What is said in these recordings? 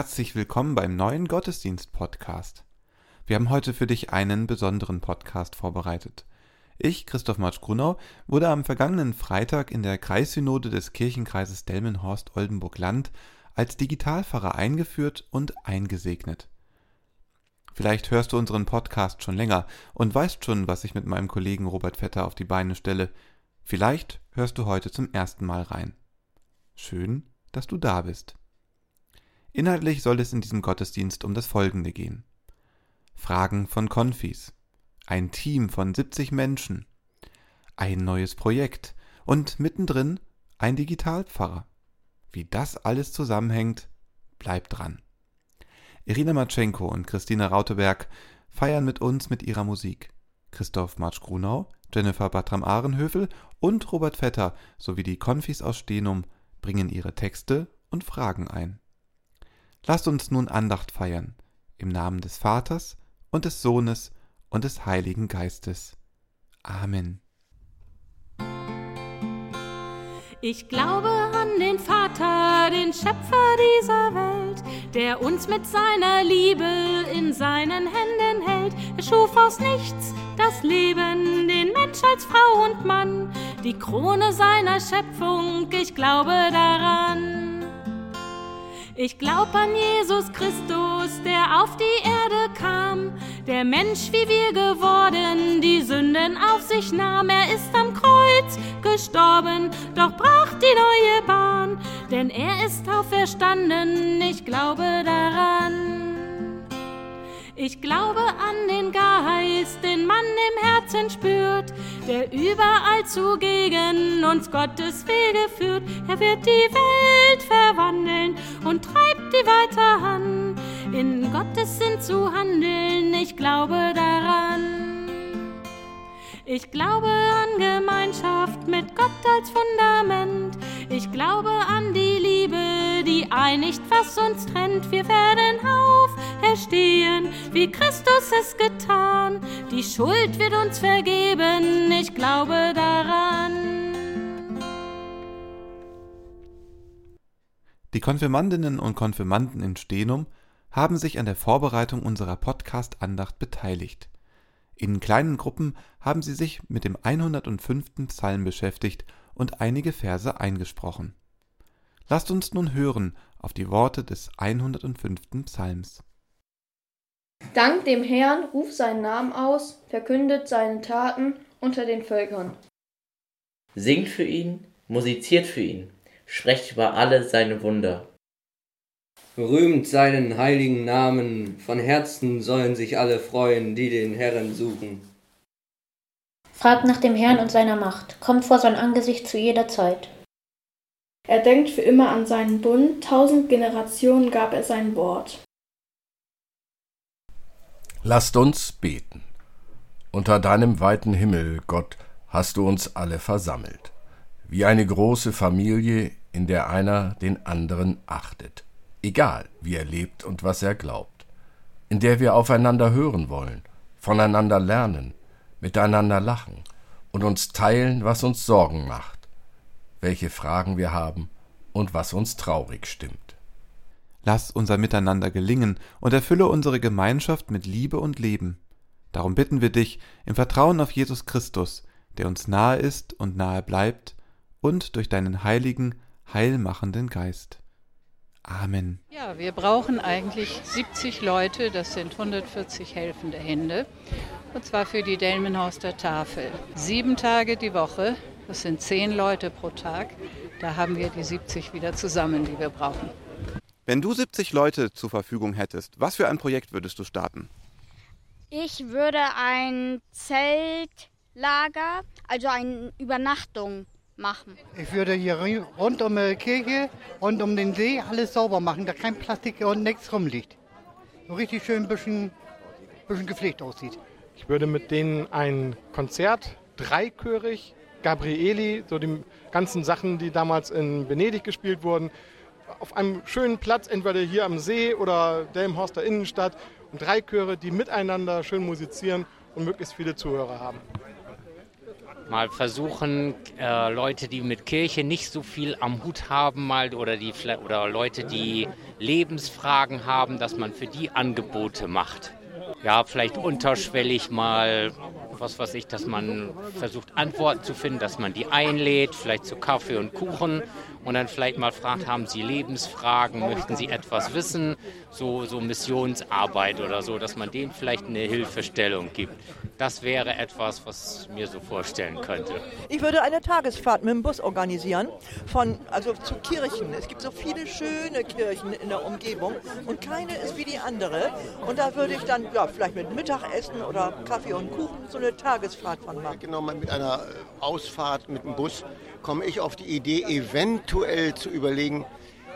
herzlich willkommen beim neuen Gottesdienst-Podcast. Wir haben heute für dich einen besonderen Podcast vorbereitet. Ich, Christoph Marsch Grunau, wurde am vergangenen Freitag in der Kreissynode des Kirchenkreises Delmenhorst-Oldenburg-Land als Digitalpfarrer eingeführt und eingesegnet. Vielleicht hörst du unseren Podcast schon länger und weißt schon, was ich mit meinem Kollegen Robert Vetter auf die Beine stelle. Vielleicht hörst du heute zum ersten Mal rein. Schön, dass du da bist. Inhaltlich soll es in diesem Gottesdienst um das Folgende gehen. Fragen von Konfis, ein Team von 70 Menschen, ein neues Projekt und mittendrin ein Digitalpfarrer. Wie das alles zusammenhängt, bleibt dran. Irina Matschenko und Christina Rauteberg feiern mit uns mit ihrer Musik. Christoph Marsch-Grunau, Jennifer Bartram-Ahrenhöfel und Robert Vetter sowie die Konfis aus Stenum bringen ihre Texte und Fragen ein. Lasst uns nun Andacht feiern, im Namen des Vaters und des Sohnes und des Heiligen Geistes. Amen. Ich glaube an den Vater, den Schöpfer dieser Welt, der uns mit seiner Liebe in seinen Händen hält. Er schuf aus nichts das Leben, den Mensch als Frau und Mann, die Krone seiner Schöpfung, ich glaube daran. Ich glaub an Jesus Christus, der auf die Erde kam, der Mensch wie wir geworden, die Sünden auf sich nahm. Er ist am Kreuz gestorben, doch brach die neue Bahn, denn er ist auferstanden, ich glaube daran. Ich glaube an den Geist, den man im Herzen spürt, der überall zugegen uns Gottes Wege führt. Er wird die Welt verwandeln und treibt die weiter an, in Gottes Sinn zu handeln. Ich glaube daran. Ich glaube an Gemeinschaft mit Gott als Fundament. Ich glaube an die Liebe, die einigt, was uns trennt. Wir werden auferstehen, wie Christus es getan. Die Schuld wird uns vergeben, ich glaube daran. Die Konfirmandinnen und Konfirmanden in Stenum haben sich an der Vorbereitung unserer Podcast-Andacht beteiligt. In kleinen Gruppen haben sie sich mit dem 105. Psalm beschäftigt und einige Verse eingesprochen. Lasst uns nun hören auf die Worte des 105. Psalms. Dank dem Herrn, ruft seinen Namen aus, verkündet seine Taten unter den Völkern. Singt für ihn, musiziert für ihn, sprecht über alle seine Wunder. Rühmt seinen heiligen Namen, von Herzen sollen sich alle freuen, die den Herrn suchen. Fragt nach dem Herrn und seiner Macht, kommt vor sein Angesicht zu jeder Zeit. Er denkt für immer an seinen Bund, tausend Generationen gab er sein Wort. Lasst uns beten. Unter deinem weiten Himmel, Gott, hast du uns alle versammelt, wie eine große Familie, in der einer den anderen achtet egal wie er lebt und was er glaubt, in der wir aufeinander hören wollen, voneinander lernen, miteinander lachen und uns teilen, was uns Sorgen macht, welche Fragen wir haben und was uns traurig stimmt. Lass unser Miteinander gelingen und erfülle unsere Gemeinschaft mit Liebe und Leben. Darum bitten wir dich im Vertrauen auf Jesus Christus, der uns nahe ist und nahe bleibt, und durch deinen heiligen, heilmachenden Geist. Amen. Ja, wir brauchen eigentlich 70 Leute, das sind 140 helfende Hände, und zwar für die Delmenhorster Tafel. Sieben Tage die Woche, das sind zehn Leute pro Tag, da haben wir die 70 wieder zusammen, die wir brauchen. Wenn du 70 Leute zur Verfügung hättest, was für ein Projekt würdest du starten? Ich würde ein Zeltlager, also eine Übernachtung machen. Ich würde hier rund um die Kirche, rund um den See alles sauber machen, da kein Plastik und nichts rumliegt. So richtig schön ein bisschen, bisschen gepflegt aussieht. Ich würde mit denen ein Konzert, dreichörig, Gabrieli, so die ganzen Sachen, die damals in Venedig gespielt wurden, auf einem schönen Platz, entweder hier am See oder Delmhorster Innenstadt, und drei Chöre, die miteinander schön musizieren und möglichst viele Zuhörer haben. Mal versuchen, äh, Leute, die mit Kirche nicht so viel am Hut haben, mal oder die oder Leute, die Lebensfragen haben, dass man für die Angebote macht. Ja, vielleicht unterschwellig mal, was weiß ich, dass man versucht Antworten zu finden, dass man die einlädt, vielleicht zu Kaffee und Kuchen und dann vielleicht mal fragt, haben Sie Lebensfragen, möchten Sie etwas wissen, so, so Missionsarbeit oder so, dass man denen vielleicht eine Hilfestellung gibt. Das wäre etwas, was ich mir so vorstellen könnte. Ich würde eine Tagesfahrt mit dem Bus organisieren, von, also zu Kirchen. Es gibt so viele schöne Kirchen in der Umgebung und keine ist wie die andere. Und da würde ich dann ja, vielleicht mit Mittagessen oder Kaffee und Kuchen so eine Tagesfahrt von machen. Genau, mit einer Ausfahrt mit dem Bus komme ich auf die Idee, eventuell zu überlegen,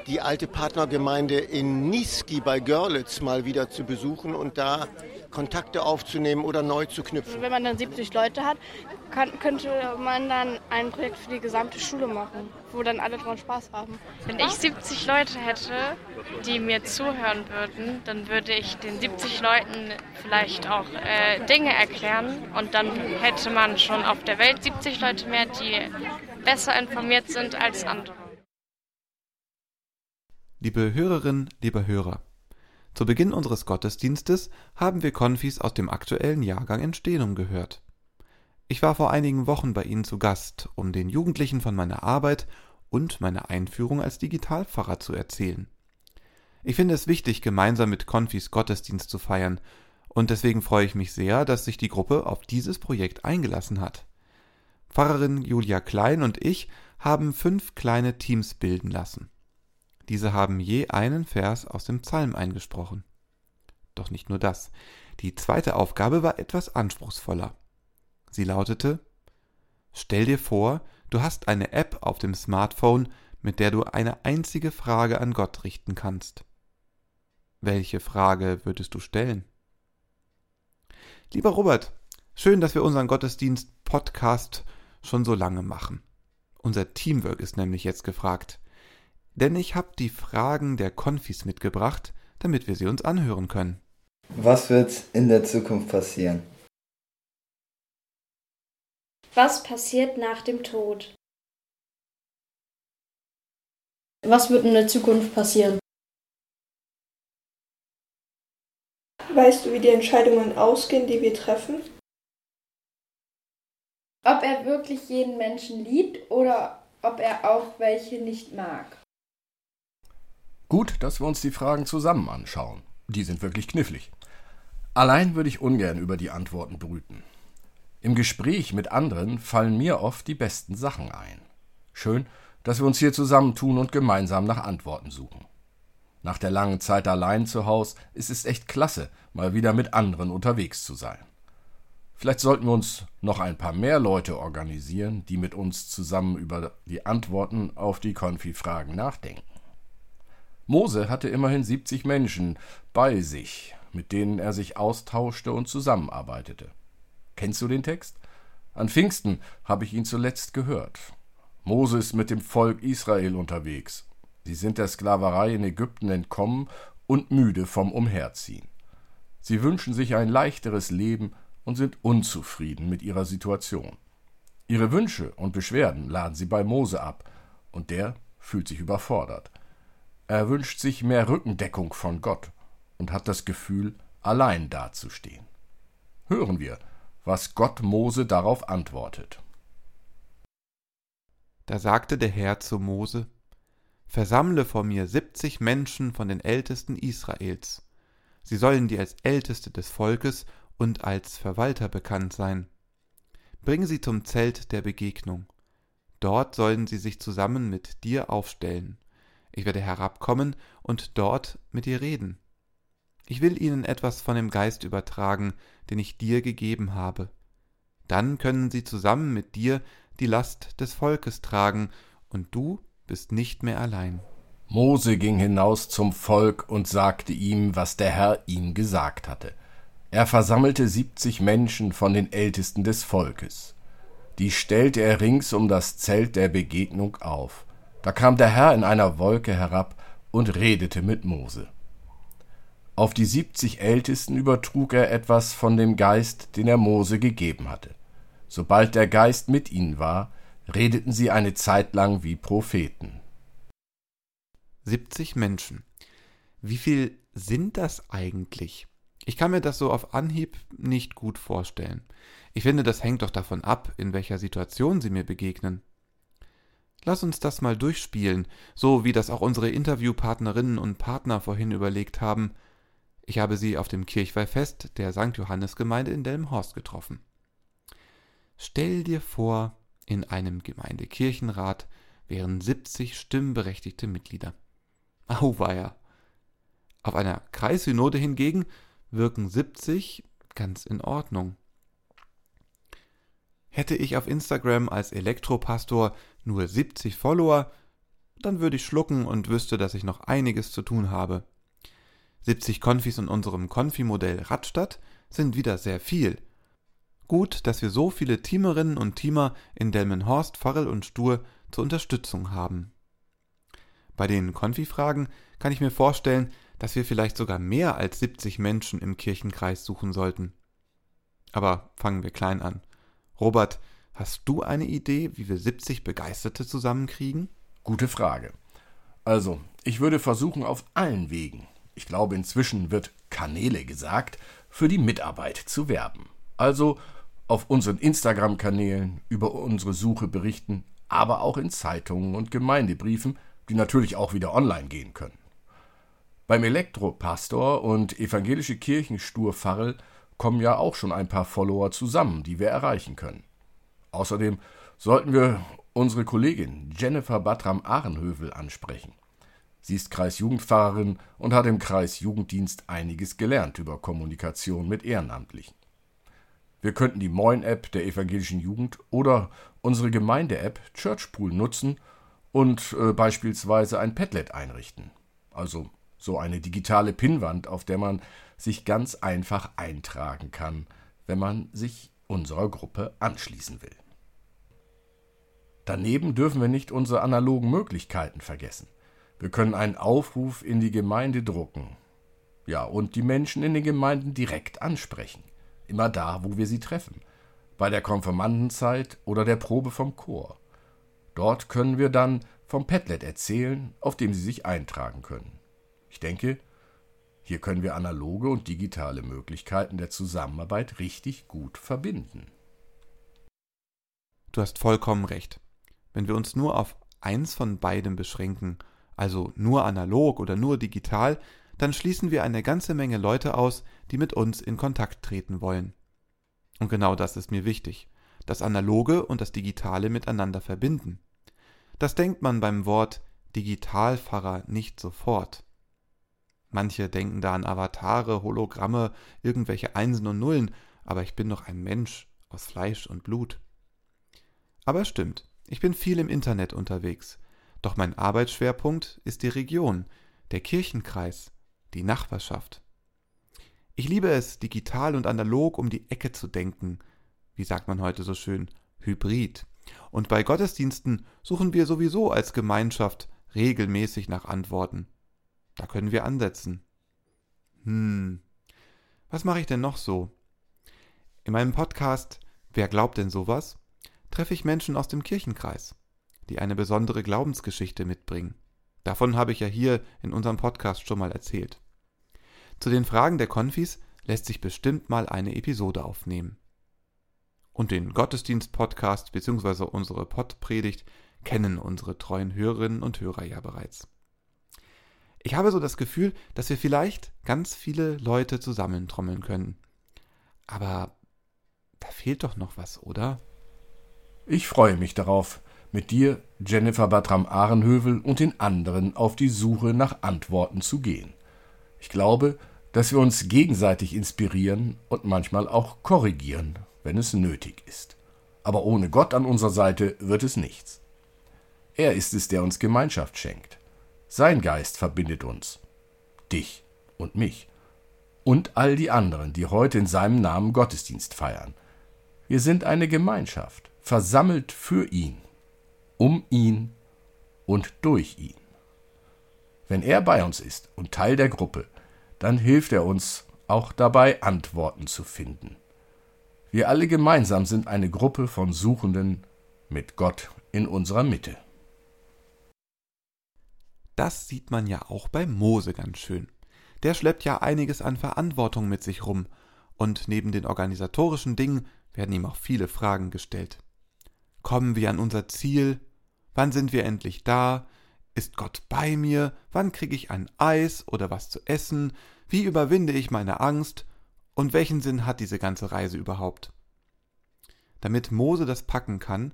die alte Partnergemeinde in Niski bei Görlitz mal wieder zu besuchen und da Kontakte aufzunehmen oder neu zu knüpfen. Wenn man dann 70 Leute hat, kann, könnte man dann ein Projekt für die gesamte Schule machen, wo dann alle dran Spaß haben. Wenn ich 70 Leute hätte, die mir zuhören würden, dann würde ich den 70 Leuten vielleicht auch äh, Dinge erklären und dann hätte man schon auf der Welt 70 Leute mehr, die besser informiert sind als andere. Liebe Hörerinnen, liebe Hörer, zu Beginn unseres Gottesdienstes haben wir Konfis aus dem aktuellen Jahrgang Entstehung gehört. Ich war vor einigen Wochen bei Ihnen zu Gast, um den Jugendlichen von meiner Arbeit und meiner Einführung als Digitalpfarrer zu erzählen. Ich finde es wichtig, gemeinsam mit Konfis Gottesdienst zu feiern, und deswegen freue ich mich sehr, dass sich die Gruppe auf dieses Projekt eingelassen hat. Pfarrerin Julia Klein und ich haben fünf kleine Teams bilden lassen. Diese haben je einen Vers aus dem Psalm eingesprochen. Doch nicht nur das. Die zweite Aufgabe war etwas anspruchsvoller. Sie lautete Stell dir vor, du hast eine App auf dem Smartphone, mit der du eine einzige Frage an Gott richten kannst. Welche Frage würdest du stellen? Lieber Robert, schön, dass wir unseren Gottesdienst-Podcast schon so lange machen. Unser Teamwork ist nämlich jetzt gefragt. Denn ich habe die Fragen der Konfis mitgebracht, damit wir sie uns anhören können. Was wird in der Zukunft passieren? Was passiert nach dem Tod? Was wird in der Zukunft passieren? Weißt du, wie die Entscheidungen ausgehen, die wir treffen? ob er wirklich jeden Menschen liebt oder ob er auch welche nicht mag. Gut, dass wir uns die Fragen zusammen anschauen. Die sind wirklich knifflig. Allein würde ich ungern über die Antworten brüten. Im Gespräch mit anderen fallen mir oft die besten Sachen ein. Schön, dass wir uns hier zusammentun und gemeinsam nach Antworten suchen. Nach der langen Zeit allein zu Hause ist es echt klasse, mal wieder mit anderen unterwegs zu sein. Vielleicht sollten wir uns noch ein paar mehr Leute organisieren, die mit uns zusammen über die Antworten auf die Konfi-Fragen nachdenken. Mose hatte immerhin 70 Menschen bei sich, mit denen er sich austauschte und zusammenarbeitete. Kennst du den Text? An Pfingsten habe ich ihn zuletzt gehört. Mose ist mit dem Volk Israel unterwegs. Sie sind der Sklaverei in Ägypten entkommen und müde vom Umherziehen. Sie wünschen sich ein leichteres Leben und sind unzufrieden mit ihrer Situation. Ihre Wünsche und Beschwerden laden sie bei Mose ab, und der fühlt sich überfordert. Er wünscht sich mehr Rückendeckung von Gott und hat das Gefühl, allein dazustehen. Hören wir, was Gott Mose darauf antwortet. Da sagte der Herr zu Mose, Versammle vor mir siebzig Menschen von den Ältesten Israels. Sie sollen dir als Älteste des Volkes und als Verwalter bekannt sein. Bring sie zum Zelt der Begegnung. Dort sollen sie sich zusammen mit dir aufstellen. Ich werde herabkommen und dort mit dir reden. Ich will ihnen etwas von dem Geist übertragen, den ich dir gegeben habe. Dann können sie zusammen mit dir die Last des Volkes tragen, und du bist nicht mehr allein. Mose ging hinaus zum Volk und sagte ihm, was der Herr ihm gesagt hatte. Er versammelte siebzig Menschen von den Ältesten des Volkes. Die stellte er rings um das Zelt der Begegnung auf. Da kam der Herr in einer Wolke herab und redete mit Mose. Auf die siebzig Ältesten übertrug er etwas von dem Geist, den er Mose gegeben hatte. Sobald der Geist mit ihnen war, redeten sie eine Zeit lang wie Propheten. 70 Menschen. Wie viel sind das eigentlich? Ich kann mir das so auf Anhieb nicht gut vorstellen. Ich finde, das hängt doch davon ab, in welcher Situation sie mir begegnen. Lass uns das mal durchspielen, so wie das auch unsere Interviewpartnerinnen und Partner vorhin überlegt haben. Ich habe sie auf dem Kirchweihfest der St. Johannesgemeinde in Delmenhorst getroffen. Stell dir vor, in einem Gemeindekirchenrat wären 70 stimmberechtigte Mitglieder. Auweia! Auf einer Kreissynode hingegen wirken 70 ganz in Ordnung. Hätte ich auf Instagram als Elektropastor nur 70 Follower, dann würde ich schlucken und wüsste, dass ich noch einiges zu tun habe. 70 Konfis in unserem Konfi-Modell Radstadt sind wieder sehr viel. Gut, dass wir so viele Teamerinnen und Teamer in Delmenhorst, Farrell und Stur zur Unterstützung haben. Bei den Konfi-Fragen kann ich mir vorstellen, dass wir vielleicht sogar mehr als 70 Menschen im Kirchenkreis suchen sollten. Aber fangen wir klein an. Robert, hast du eine Idee, wie wir 70 Begeisterte zusammenkriegen? Gute Frage. Also, ich würde versuchen, auf allen Wegen, ich glaube inzwischen wird Kanäle gesagt, für die Mitarbeit zu werben. Also auf unseren Instagram-Kanälen, über unsere Suche berichten, aber auch in Zeitungen und Gemeindebriefen, die natürlich auch wieder online gehen können. Beim Elektropastor und evangelische Kirchensturfarrel kommen ja auch schon ein paar Follower zusammen, die wir erreichen können. Außerdem sollten wir unsere Kollegin Jennifer Batram Ahrenhövel ansprechen. Sie ist Kreisjugendpfarrerin und hat im Kreisjugenddienst einiges gelernt über Kommunikation mit Ehrenamtlichen. Wir könnten die Moin-App der evangelischen Jugend oder unsere Gemeinde-App Churchpool nutzen und äh, beispielsweise ein Padlet einrichten. Also so eine digitale Pinnwand, auf der man sich ganz einfach eintragen kann, wenn man sich unserer Gruppe anschließen will. Daneben dürfen wir nicht unsere analogen Möglichkeiten vergessen. Wir können einen Aufruf in die Gemeinde drucken. Ja, und die Menschen in den Gemeinden direkt ansprechen. Immer da, wo wir sie treffen. Bei der Konfirmandenzeit oder der Probe vom Chor. Dort können wir dann vom Padlet erzählen, auf dem sie sich eintragen können. Ich denke, hier können wir analoge und digitale Möglichkeiten der Zusammenarbeit richtig gut verbinden. Du hast vollkommen recht. Wenn wir uns nur auf eins von beidem beschränken, also nur analog oder nur digital, dann schließen wir eine ganze Menge Leute aus, die mit uns in Kontakt treten wollen. Und genau das ist mir wichtig, das Analoge und das Digitale miteinander verbinden. Das denkt man beim Wort Digitalpfarrer nicht sofort. Manche denken da an Avatare, Hologramme, irgendwelche Einsen und Nullen, aber ich bin doch ein Mensch aus Fleisch und Blut. Aber es stimmt, ich bin viel im Internet unterwegs, doch mein Arbeitsschwerpunkt ist die Region, der Kirchenkreis, die Nachbarschaft. Ich liebe es, digital und analog um die Ecke zu denken, wie sagt man heute so schön, hybrid. Und bei Gottesdiensten suchen wir sowieso als Gemeinschaft regelmäßig nach Antworten. Da können wir ansetzen. Hm, was mache ich denn noch so? In meinem Podcast Wer glaubt denn sowas? treffe ich Menschen aus dem Kirchenkreis, die eine besondere Glaubensgeschichte mitbringen. Davon habe ich ja hier in unserem Podcast schon mal erzählt. Zu den Fragen der Konfis lässt sich bestimmt mal eine Episode aufnehmen. Und den Gottesdienst-Podcast bzw. unsere Pottpredigt kennen unsere treuen Hörerinnen und Hörer ja bereits. Ich habe so das Gefühl, dass wir vielleicht ganz viele Leute zusammentrommeln können. Aber da fehlt doch noch was, oder? Ich freue mich darauf, mit dir, Jennifer Batram Ahrenhövel und den anderen auf die Suche nach Antworten zu gehen. Ich glaube, dass wir uns gegenseitig inspirieren und manchmal auch korrigieren, wenn es nötig ist. Aber ohne Gott an unserer Seite wird es nichts. Er ist es, der uns Gemeinschaft schenkt. Sein Geist verbindet uns, dich und mich und all die anderen, die heute in seinem Namen Gottesdienst feiern. Wir sind eine Gemeinschaft, versammelt für ihn, um ihn und durch ihn. Wenn er bei uns ist und Teil der Gruppe, dann hilft er uns auch dabei, Antworten zu finden. Wir alle gemeinsam sind eine Gruppe von Suchenden mit Gott in unserer Mitte. Das sieht man ja auch bei Mose ganz schön. Der schleppt ja einiges an Verantwortung mit sich rum, und neben den organisatorischen Dingen werden ihm auch viele Fragen gestellt. Kommen wir an unser Ziel? Wann sind wir endlich da? Ist Gott bei mir? Wann kriege ich ein Eis oder was zu essen? Wie überwinde ich meine Angst? Und welchen Sinn hat diese ganze Reise überhaupt? Damit Mose das packen kann,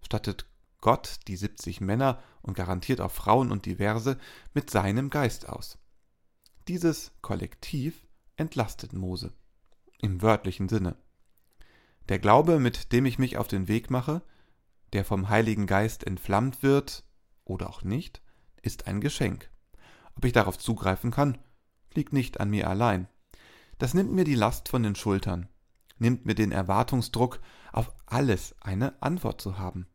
stattet Gott die 70 Männer und garantiert auch Frauen und diverse mit seinem Geist aus. Dieses Kollektiv entlastet Mose im wörtlichen Sinne. Der Glaube, mit dem ich mich auf den Weg mache, der vom Heiligen Geist entflammt wird oder auch nicht, ist ein Geschenk. Ob ich darauf zugreifen kann, liegt nicht an mir allein. Das nimmt mir die Last von den Schultern, nimmt mir den Erwartungsdruck, auf alles eine Antwort zu haben.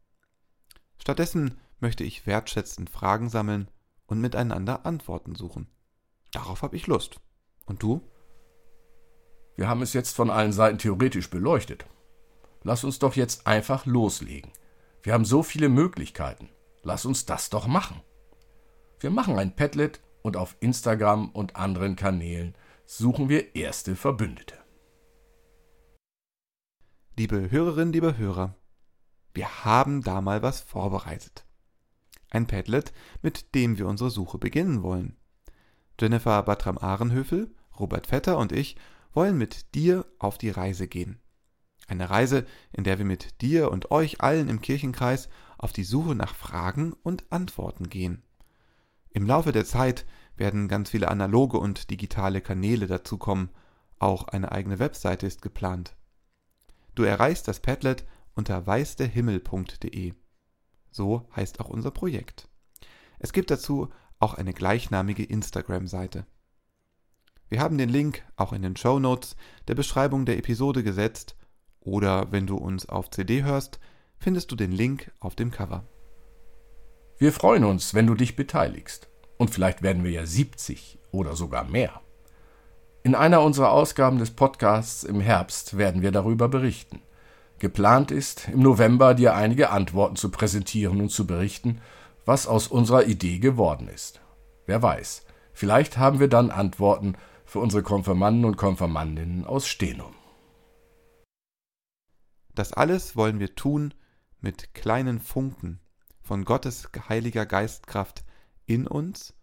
Stattdessen möchte ich wertschätzend Fragen sammeln und miteinander Antworten suchen. Darauf habe ich Lust. Und du? Wir haben es jetzt von allen Seiten theoretisch beleuchtet. Lass uns doch jetzt einfach loslegen. Wir haben so viele Möglichkeiten. Lass uns das doch machen. Wir machen ein Padlet und auf Instagram und anderen Kanälen suchen wir erste Verbündete. Liebe Hörerinnen, liebe Hörer, wir haben da mal was vorbereitet. Ein Padlet, mit dem wir unsere Suche beginnen wollen. Jennifer Batram-Ahrenhöfel, Robert Vetter und ich wollen mit dir auf die Reise gehen. Eine Reise, in der wir mit dir und euch allen im Kirchenkreis auf die Suche nach Fragen und Antworten gehen. Im Laufe der Zeit werden ganz viele analoge und digitale Kanäle dazukommen, auch eine eigene Webseite ist geplant. Du erreichst das Padlet unter weißderhimmel.de. So heißt auch unser Projekt. Es gibt dazu auch eine gleichnamige Instagram-Seite. Wir haben den Link auch in den Show Notes der Beschreibung der Episode gesetzt oder wenn du uns auf CD hörst, findest du den Link auf dem Cover. Wir freuen uns, wenn du dich beteiligst. Und vielleicht werden wir ja 70 oder sogar mehr. In einer unserer Ausgaben des Podcasts im Herbst werden wir darüber berichten. Geplant ist, im November dir einige Antworten zu präsentieren und zu berichten, was aus unserer Idee geworden ist. Wer weiß, vielleicht haben wir dann Antworten für unsere Konfirmanden und Konfirmandinnen aus Stenum. Das alles wollen wir tun mit kleinen Funken von Gottes heiliger Geistkraft in uns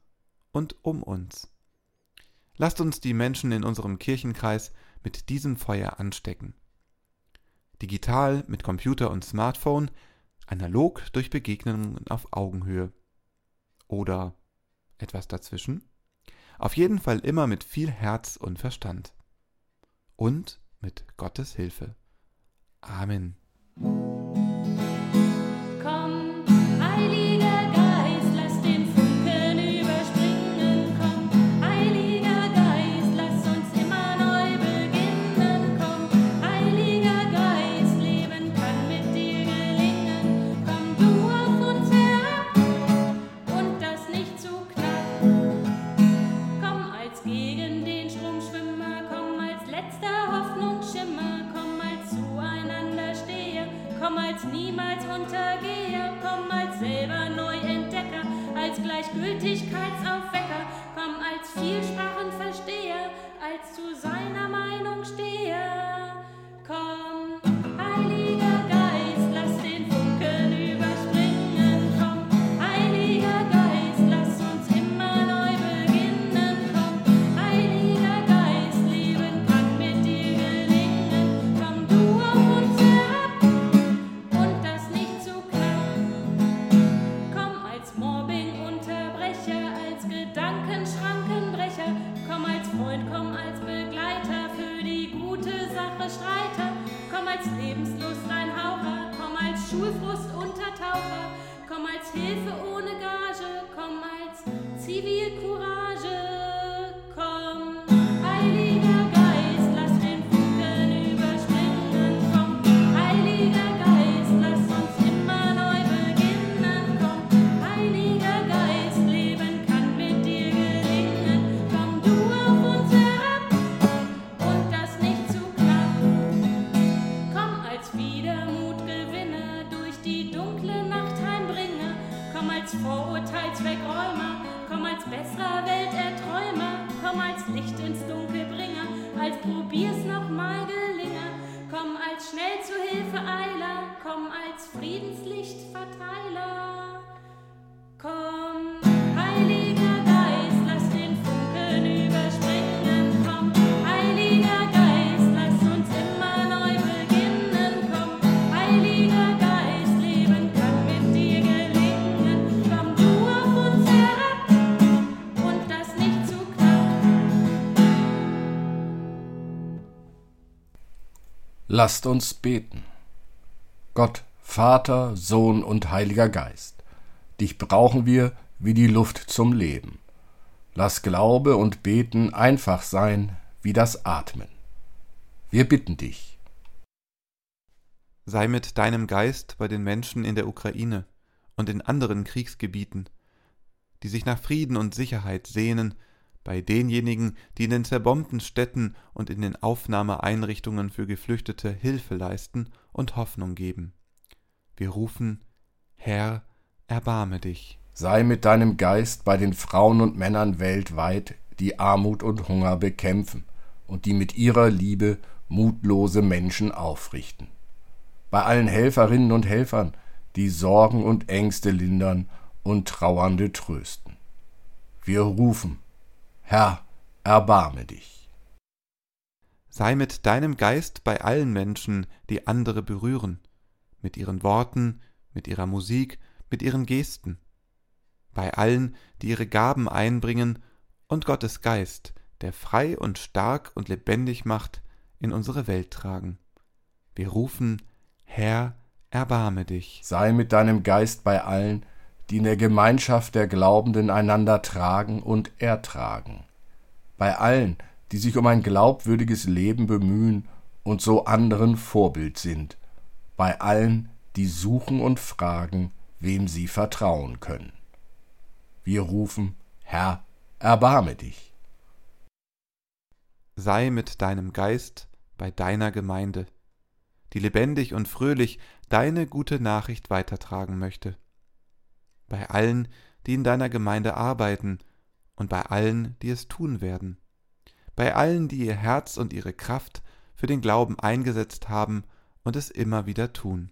und um uns. Lasst uns die Menschen in unserem Kirchenkreis mit diesem Feuer anstecken digital mit Computer und Smartphone, analog durch Begegnungen auf Augenhöhe. Oder etwas dazwischen? Auf jeden Fall immer mit viel Herz und Verstand. Und mit Gottes Hilfe. Amen. Gültigkeitsaufwecker, komm als Vielsprachenversteher, als zu seiner Meinung stehe. Hilfe ohne Gage, Lasst uns beten. Gott, Vater, Sohn und Heiliger Geist, dich brauchen wir wie die Luft zum Leben. Lass Glaube und Beten einfach sein wie das Atmen. Wir bitten dich. Sei mit deinem Geist bei den Menschen in der Ukraine und in anderen Kriegsgebieten, die sich nach Frieden und Sicherheit sehnen, bei denjenigen, die in den zerbombten Städten und in den Aufnahmeeinrichtungen für Geflüchtete Hilfe leisten und Hoffnung geben. Wir rufen, Herr, erbarme dich. Sei mit deinem Geist bei den Frauen und Männern weltweit, die Armut und Hunger bekämpfen und die mit ihrer Liebe mutlose Menschen aufrichten. Bei allen Helferinnen und Helfern, die Sorgen und Ängste lindern und Trauernde trösten. Wir rufen, Herr, erbarme dich. Sei mit deinem Geist bei allen Menschen, die andere berühren, mit ihren Worten, mit ihrer Musik, mit ihren Gesten, bei allen, die ihre Gaben einbringen und Gottes Geist, der frei und stark und lebendig macht, in unsere Welt tragen. Wir rufen, Herr, erbarme dich. Sei mit deinem Geist bei allen, die in der Gemeinschaft der Glaubenden einander tragen und ertragen. Bei allen, die sich um ein glaubwürdiges Leben bemühen und so anderen Vorbild sind. Bei allen, die suchen und fragen, wem sie vertrauen können. Wir rufen, Herr, erbarme dich. Sei mit deinem Geist bei deiner Gemeinde, die lebendig und fröhlich deine gute Nachricht weitertragen möchte. Bei allen, die in deiner Gemeinde arbeiten und bei allen, die es tun werden. Bei allen, die ihr Herz und ihre Kraft für den Glauben eingesetzt haben und es immer wieder tun.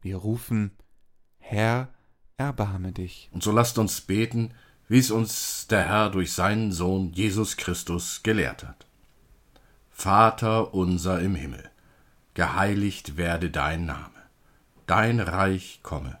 Wir rufen, Herr, erbarme dich. Und so lasst uns beten, wie es uns der Herr durch seinen Sohn Jesus Christus gelehrt hat. Vater unser im Himmel, geheiligt werde dein Name, dein Reich komme,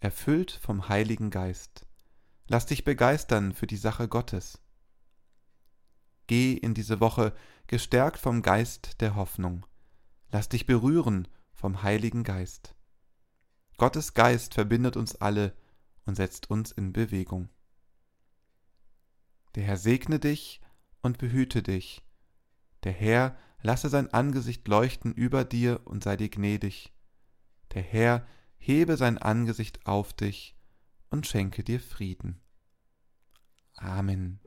erfüllt vom Heiligen Geist. Lass dich begeistern für die Sache Gottes. Geh in diese Woche gestärkt vom Geist der Hoffnung. Lass dich berühren vom Heiligen Geist. Gottes Geist verbindet uns alle und setzt uns in Bewegung. Der Herr segne dich und behüte dich. Der Herr lasse sein Angesicht leuchten über dir und sei dir gnädig. Der Herr hebe sein Angesicht auf dich und schenke dir Frieden. Amen.